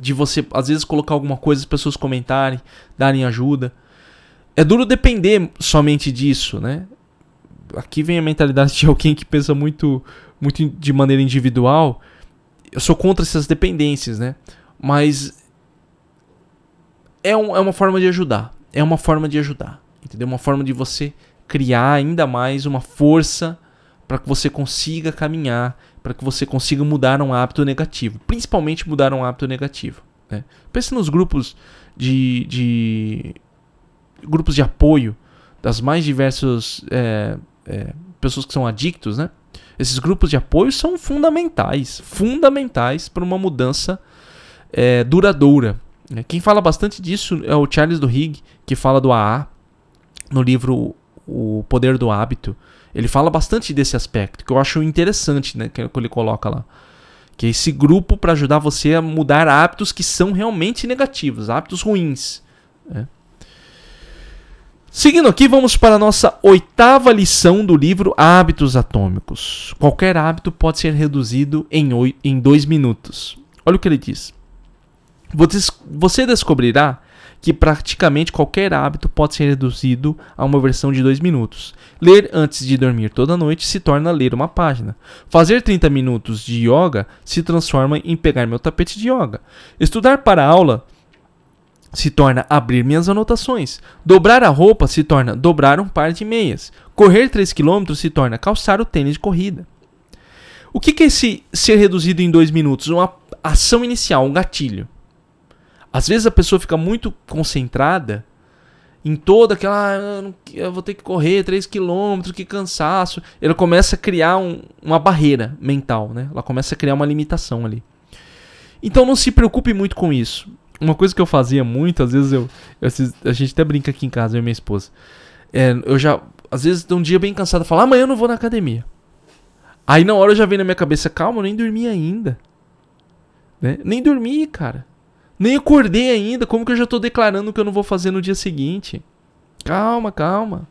De você, às vezes, colocar alguma coisa, as pessoas comentarem, darem ajuda. É duro depender somente disso, né? aqui vem a mentalidade de alguém que pensa muito, muito de maneira individual. Eu sou contra essas dependências, né? Mas é, um, é uma forma de ajudar. É uma forma de ajudar. Entendeu? Uma forma de você criar ainda mais uma força para que você consiga caminhar, para que você consiga mudar um hábito negativo, principalmente mudar um hábito negativo. Né? Pense nos grupos de, de grupos de apoio das mais diversas é, é, pessoas que são adictos, né? Esses grupos de apoio são fundamentais, fundamentais para uma mudança é, duradoura. Né? Quem fala bastante disso é o Charles Duhigg, que fala do AA no livro O Poder do Hábito. Ele fala bastante desse aspecto, que eu acho interessante, né, que ele coloca lá. Que é esse grupo para ajudar você a mudar hábitos que são realmente negativos, hábitos ruins. Né? Seguindo aqui, vamos para a nossa oitava lição do livro Hábitos Atômicos. Qualquer hábito pode ser reduzido em, em dois minutos. Olha o que ele diz. Você descobrirá que praticamente qualquer hábito pode ser reduzido a uma versão de dois minutos. Ler antes de dormir toda noite se torna ler uma página. Fazer 30 minutos de yoga se transforma em pegar meu tapete de yoga. Estudar para aula se torna abrir minhas anotações. Dobrar a roupa se torna dobrar um par de meias. Correr 3 km se torna calçar o tênis de corrida. O que é esse ser reduzido em dois minutos? Uma ação inicial, um gatilho. Às vezes a pessoa fica muito concentrada em toda aquela. Ah, eu vou ter que correr 3 km, que cansaço. Ela começa a criar um, uma barreira mental, né? Ela começa a criar uma limitação ali. Então não se preocupe muito com isso. Uma coisa que eu fazia muito, às vezes eu. eu a gente até brinca aqui em casa, eu e minha esposa. É, eu já. Às vezes, um dia bem cansado, falo, amanhã eu não vou na academia. Aí na hora já vem na minha cabeça, calma, eu nem dormi ainda. Né? Nem dormi, cara. Nem acordei ainda. Como que eu já tô declarando que eu não vou fazer no dia seguinte? Calma, calma.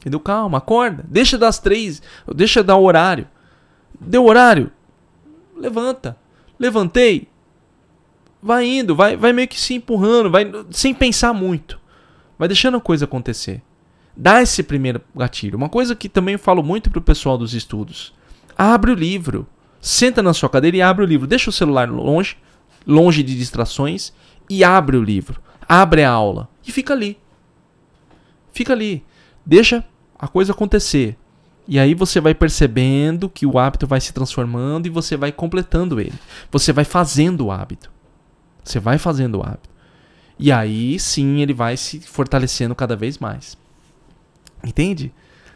Entendeu? Calma, acorda. Deixa das três. Deixa dar o horário. Deu horário? Levanta. Levantei. Vai indo, vai, vai meio que se empurrando, vai sem pensar muito. Vai deixando a coisa acontecer. Dá esse primeiro gatilho. Uma coisa que também falo muito pro pessoal dos estudos. Abre o livro. Senta na sua cadeira e abre o livro. Deixa o celular longe longe de distrações e abre o livro, abre a aula e fica ali. Fica ali. Deixa a coisa acontecer. E aí você vai percebendo que o hábito vai se transformando e você vai completando ele. Você vai fazendo o hábito. Você vai fazendo o hábito. E aí sim ele vai se fortalecendo cada vez mais. Entende?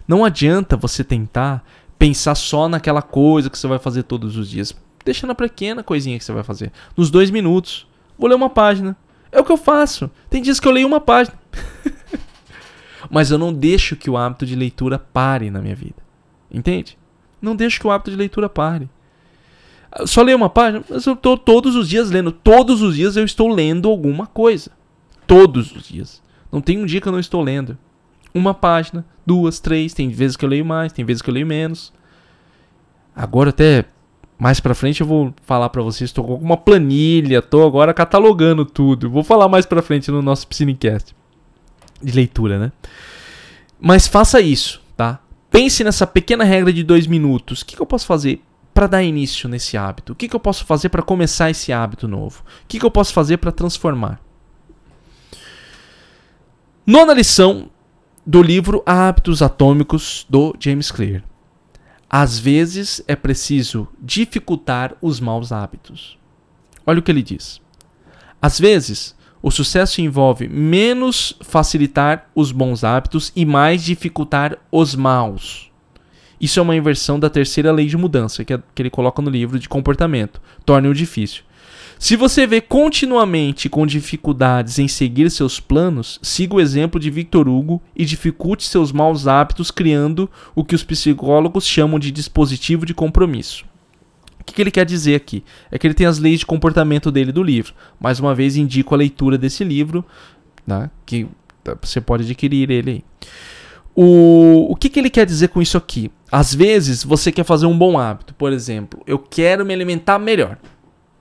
Não adianta você tentar pensar só naquela coisa que você vai fazer todos os dias deixa na pequena coisinha que você vai fazer. Nos dois minutos. Vou ler uma página. É o que eu faço. Tem dias que eu leio uma página. Mas eu não deixo que o hábito de leitura pare na minha vida. Entende? Não deixo que o hábito de leitura pare. Só leio uma página, mas eu estou todos os dias lendo. Todos os dias eu estou lendo alguma coisa. Todos os dias. Não tem um dia que eu não estou lendo. Uma página, duas, três. Tem vezes que eu leio mais, tem vezes que eu leio menos. Agora até mais pra frente eu vou falar para vocês, estou com uma planilha, tô agora catalogando tudo. Vou falar mais pra frente no nosso Piscinecast de leitura, né? Mas faça isso, tá? Pense nessa pequena regra de dois minutos. O que, que eu posso fazer para dar início nesse hábito? O que, que eu posso fazer para começar esse hábito novo? O que, que eu posso fazer para transformar? Nona lição do livro Hábitos Atômicos do James Clear. Às vezes é preciso dificultar os maus hábitos. Olha o que ele diz. Às vezes, o sucesso envolve menos facilitar os bons hábitos e mais dificultar os maus. Isso é uma inversão da terceira lei de mudança que, é, que ele coloca no livro de comportamento. Torne-o difícil. Se você vê continuamente com dificuldades em seguir seus planos, siga o exemplo de Victor Hugo e dificulte seus maus hábitos criando o que os psicólogos chamam de dispositivo de compromisso. O que, ele quer dizer aqui? É que ele tem as leis de comportamento dele do livro. Mais uma vez, indico a leitura desse livro, né, que você pode adquirir ele aí. O, o que, que ele quer dizer com isso aqui? Às vezes você quer fazer um bom hábito. Por exemplo, eu quero me alimentar melhor.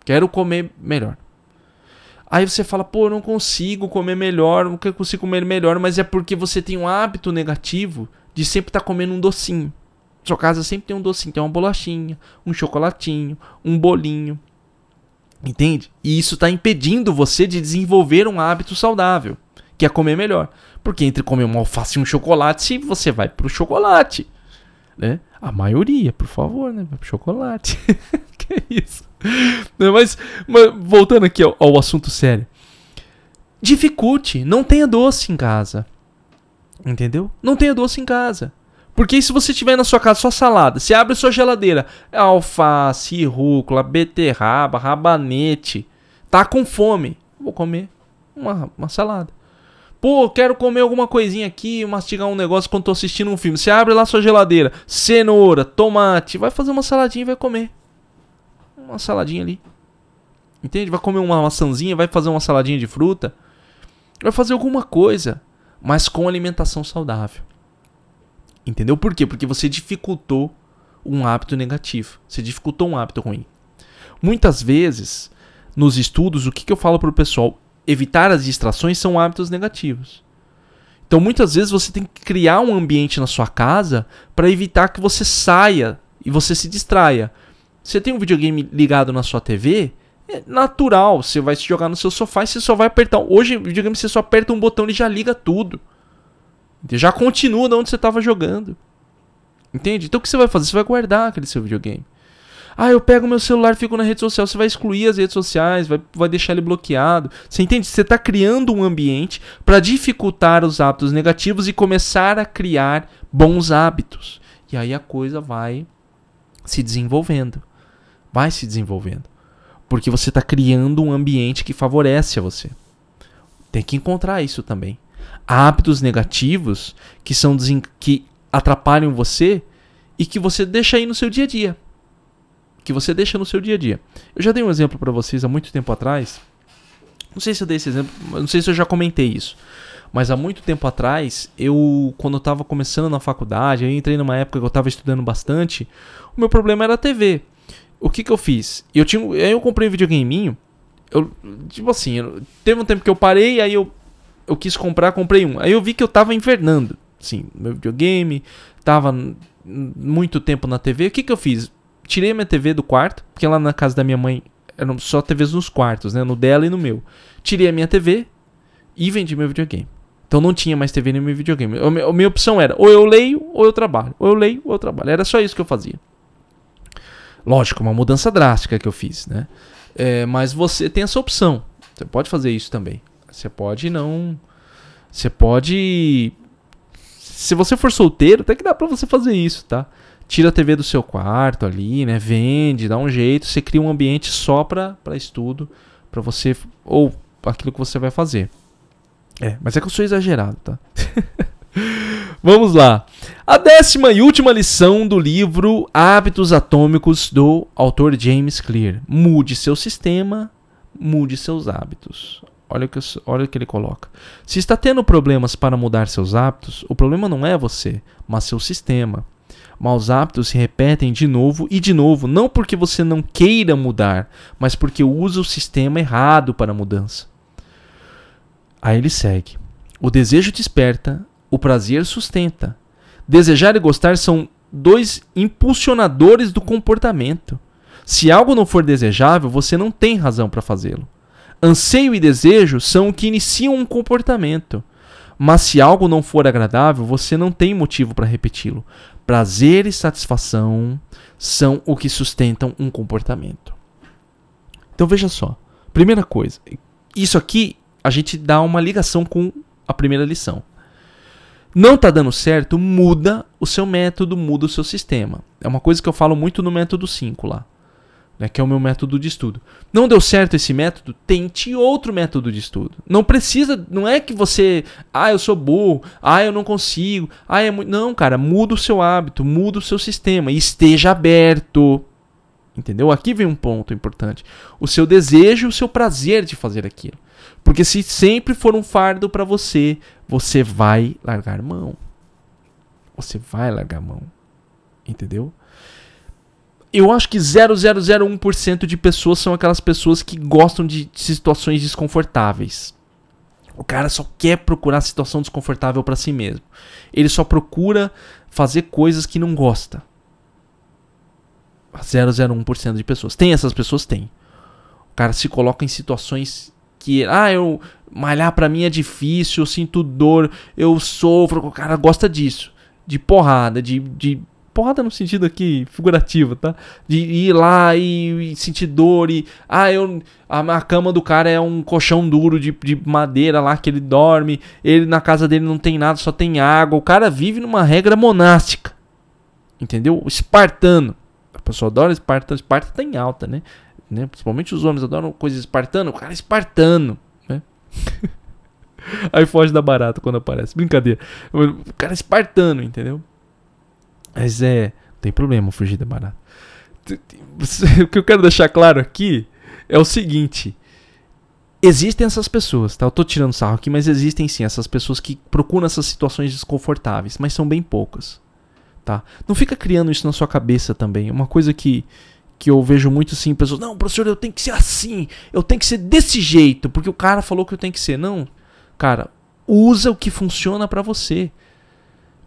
Quero comer melhor. Aí você fala, pô, eu não consigo comer melhor, não consigo comer melhor, mas é porque você tem um hábito negativo de sempre estar tá comendo um docinho. Sua casa sempre tem um docinho, tem uma bolachinha, um chocolatinho, um bolinho. Entende? E isso está impedindo você de desenvolver um hábito saudável. que é comer melhor. Porque entre comer uma alface e um chocolate, você vai pro chocolate. Né? A maioria, por favor, né? Vai pro chocolate. que isso? Mas, mas voltando aqui ao, ao assunto sério. Dificulte, não tenha doce em casa. Entendeu? Não tenha doce em casa. Porque se você tiver na sua casa só salada, você abre sua geladeira, é alface, rúcula, beterraba, rabanete, tá com fome, vou comer uma, uma salada. Pô, quero comer alguma coisinha aqui, mastigar um negócio quando tô assistindo um filme. Você abre lá sua geladeira, cenoura, tomate, vai fazer uma saladinha e vai comer. Uma saladinha ali. Entende? Vai comer uma maçãzinha, vai fazer uma saladinha de fruta. Vai fazer alguma coisa, mas com alimentação saudável. Entendeu? Por quê? Porque você dificultou um hábito negativo. Você dificultou um hábito ruim. Muitas vezes, nos estudos, o que, que eu falo para o pessoal? Evitar as distrações são hábitos negativos. Então, muitas vezes, você tem que criar um ambiente na sua casa para evitar que você saia e você se distraia. Você tem um videogame ligado na sua TV, é natural. Você vai se jogar no seu sofá e você só vai apertar. Hoje, videogame você só aperta um botão e já liga tudo. Já continua de onde você estava jogando. Entende? Então o que você vai fazer? Você vai guardar aquele seu videogame. Ah, eu pego meu celular e fico na rede social. Você vai excluir as redes sociais, vai, vai deixar ele bloqueado. Você entende? Você está criando um ambiente para dificultar os hábitos negativos e começar a criar bons hábitos. E aí a coisa vai se desenvolvendo. Vai se desenvolvendo. Porque você está criando um ambiente que favorece a você. Tem que encontrar isso também hábitos negativos que são que atrapalham você e que você deixa aí no seu dia a dia. Que você deixa no seu dia a dia. Eu já dei um exemplo para vocês há muito tempo atrás. Não sei se eu dei esse exemplo, não sei se eu já comentei isso. Mas há muito tempo atrás, eu, quando eu estava começando na faculdade, eu entrei numa época que eu estava estudando bastante, o meu problema era a TV. O que que eu fiz? Eu tinha, aí eu comprei um videogameinho, eu, tipo assim, eu, teve um tempo que eu parei, aí eu eu quis comprar, comprei um. Aí eu vi que eu tava invernando. Sim, meu videogame, tava muito tempo na TV. O que que eu fiz? Tirei minha TV do quarto, porque lá na casa da minha mãe eram só TVs nos quartos, né? No dela e no meu. Tirei a minha TV e vendi meu videogame. Então não tinha mais TV nem meu videogame. A minha, a minha opção era ou eu leio ou eu trabalho. Ou eu leio ou eu trabalho. Era só isso que eu fazia. Lógico, uma mudança drástica que eu fiz, né? É, mas você tem essa opção. Você pode fazer isso também. Você pode não. Você pode. Se você for solteiro, até que dá pra você fazer isso, tá? Tira a TV do seu quarto ali, né? Vende, dá um jeito. Você cria um ambiente só pra estudo. para você. Ou aquilo que você vai fazer. É, mas é que eu sou exagerado, tá? Vamos lá. A décima e última lição do livro Hábitos Atômicos do autor James Clear. Mude seu sistema, mude seus hábitos. Olha o, que, olha o que ele coloca. Se está tendo problemas para mudar seus hábitos, o problema não é você, mas seu sistema. Maus hábitos se repetem de novo e de novo, não porque você não queira mudar, mas porque usa o sistema errado para a mudança. Aí ele segue. O desejo desperta, o prazer sustenta. Desejar e gostar são dois impulsionadores do comportamento. Se algo não for desejável, você não tem razão para fazê-lo. Anseio e desejo são o que iniciam um comportamento. Mas se algo não for agradável, você não tem motivo para repeti-lo. Prazer e satisfação são o que sustentam um comportamento. Então veja só. Primeira coisa, isso aqui a gente dá uma ligação com a primeira lição. Não está dando certo, muda o seu método, muda o seu sistema. É uma coisa que eu falo muito no método 5 lá né, que é o meu método de estudo. Não deu certo esse método? Tente outro método de estudo. Não precisa, não é que você, ah, eu sou burro, ah, eu não consigo, ah, é muito. Não, cara, muda o seu hábito, muda o seu sistema e esteja aberto. Entendeu? Aqui vem um ponto importante. O seu desejo, o seu prazer de fazer aquilo. Porque se sempre for um fardo para você, você vai largar mão. Você vai largar mão. Entendeu? Eu acho que 0,001% de pessoas são aquelas pessoas que gostam de situações desconfortáveis. O cara só quer procurar situação desconfortável para si mesmo. Ele só procura fazer coisas que não gosta. 0,01% de pessoas. Tem essas pessoas? Tem. O cara se coloca em situações que, ah, eu malhar para mim é difícil, eu sinto dor, eu sofro. O cara gosta disso, de porrada, de, de porrada no sentido aqui figurativo, tá? De ir lá e, e, sentir dor e ah, eu a, a cama do cara é um colchão duro de, de madeira lá que ele dorme, ele na casa dele não tem nada, só tem água. O cara vive numa regra monástica. Entendeu? Espartano. A pessoa adora espartano, Esparta tá em alta, né? né? Principalmente os homens adoram coisas espartano, o cara é espartano, né? Aí foge da barata quando aparece. Brincadeira. O cara é espartano, entendeu? Mas é. Não tem problema fugir da barata. O que eu quero deixar claro aqui é o seguinte. Existem essas pessoas, tá? Eu tô tirando sarro aqui, mas existem sim essas pessoas que procuram essas situações desconfortáveis, mas são bem poucas, tá? Não fica criando isso na sua cabeça também. Uma coisa que que eu vejo muito sim, pessoas, não, professor, eu tenho que ser assim, eu tenho que ser desse jeito, porque o cara falou que eu tenho que ser. Não, cara, usa o que funciona para você.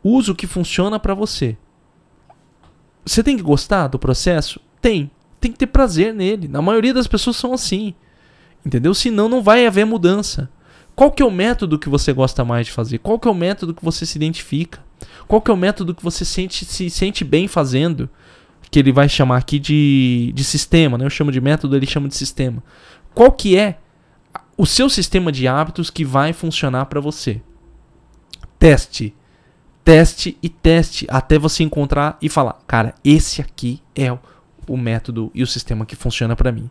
Usa o que funciona para você. Você tem que gostar do processo? Tem. Tem que ter prazer nele. Na maioria das pessoas são assim. Entendeu? Senão não vai haver mudança. Qual que é o método que você gosta mais de fazer? Qual que é o método que você se identifica? Qual que é o método que você sente, se sente bem fazendo? Que ele vai chamar aqui de, de sistema, né? Eu chamo de método, ele chama de sistema. Qual que é o seu sistema de hábitos que vai funcionar para você? Teste teste e teste até você encontrar e falar, cara, esse aqui é o método e o sistema que funciona para mim.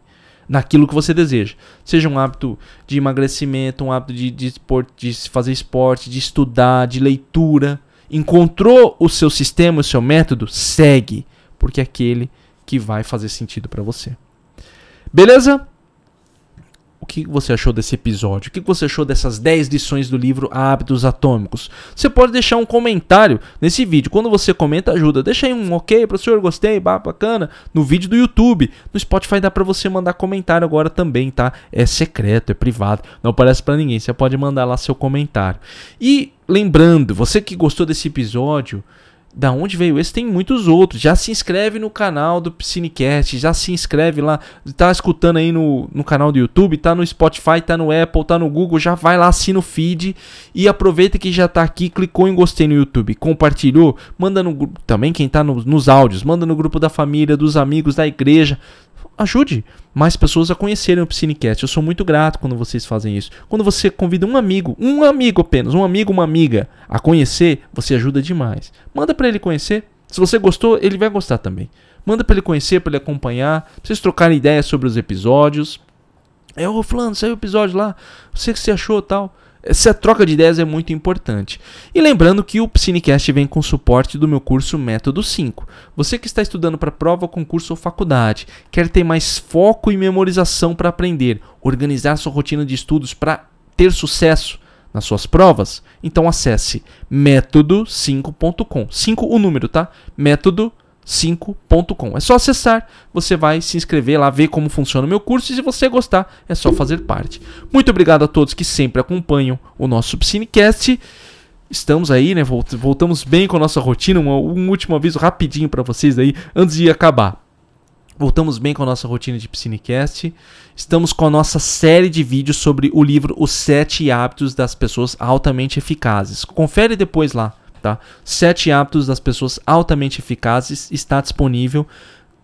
Naquilo que você deseja. Seja um hábito de emagrecimento, um hábito de, de, de fazer esporte, de estudar, de leitura. Encontrou o seu sistema, o seu método? Segue, porque é aquele que vai fazer sentido para você. Beleza? O que você achou desse episódio? O que você achou dessas 10 lições do livro Hábitos Atômicos? Você pode deixar um comentário nesse vídeo. Quando você comenta, ajuda. Deixa aí um ok, professor, gostei, bacana. No vídeo do YouTube. No Spotify dá para você mandar comentário agora também, tá? É secreto, é privado. Não aparece para ninguém. Você pode mandar lá seu comentário. E lembrando, você que gostou desse episódio, da onde veio esse? Tem muitos outros. Já se inscreve no canal do Piscinecast, já se inscreve lá. Tá escutando aí no, no canal do YouTube, tá no Spotify, tá no Apple, tá no Google, já vai lá, assina o feed e aproveita que já tá aqui, clicou em gostei no YouTube, compartilhou, manda no grupo, também quem tá no, nos áudios, manda no grupo da família, dos amigos, da igreja ajude mais pessoas a conhecerem o Piscinecast. Eu sou muito grato quando vocês fazem isso. Quando você convida um amigo, um amigo apenas, um amigo, uma amiga, a conhecer, você ajuda demais. Manda para ele conhecer. Se você gostou, ele vai gostar também. Manda para ele conhecer, para ele acompanhar, pra vocês trocarem ideias sobre os episódios. É, ô fulano, saiu o episódio lá, você que você achou tal. Essa troca de ideias é muito importante. E lembrando que o Cinecast vem com suporte do meu curso Método 5. Você que está estudando para prova, concurso ou faculdade, quer ter mais foco e memorização para aprender, organizar sua rotina de estudos para ter sucesso nas suas provas, então acesse método5.com. 5 o número, tá? Método 5.com. É só acessar, você vai se inscrever lá, ver como funciona o meu curso e se você gostar, é só fazer parte. Muito obrigado a todos que sempre acompanham o nosso Piscinecast. Estamos aí, né? Voltamos bem com a nossa rotina. Um, um último aviso rapidinho para vocês aí, antes de acabar. Voltamos bem com a nossa rotina de Piscinecast. Estamos com a nossa série de vídeos sobre o livro Os Sete Hábitos das Pessoas Altamente Eficazes. Confere depois lá tá? Sete hábitos das pessoas altamente eficazes está disponível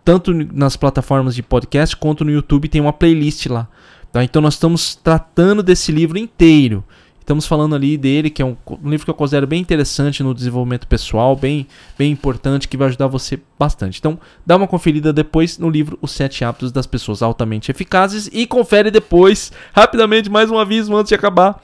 tanto nas plataformas de podcast quanto no YouTube tem uma playlist lá. Tá? Então nós estamos tratando desse livro inteiro. Estamos falando ali dele, que é um, um, livro que eu considero bem interessante no desenvolvimento pessoal, bem, bem importante, que vai ajudar você bastante. Então, dá uma conferida depois no livro Os Sete Hábitos das Pessoas Altamente Eficazes e confere depois, rapidamente, mais um aviso antes de acabar.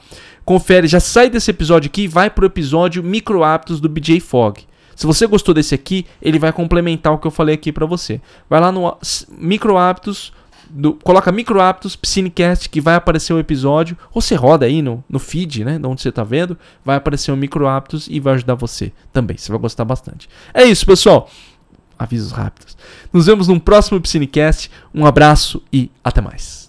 Confere, já sai desse episódio aqui e vai pro episódio Micro Hábitos do BJ Fog. Se você gostou desse aqui, ele vai complementar o que eu falei aqui para você. Vai lá no Micro Hábitos, do, coloca Micro Hábitos Piscinecast que vai aparecer o episódio, ou você roda aí no, no feed, né, de onde você tá vendo, vai aparecer o Micro Hábitos e vai ajudar você também, você vai gostar bastante. É isso, pessoal. Avisos rápidos. Nos vemos num próximo Piscinecast. Um abraço e até mais.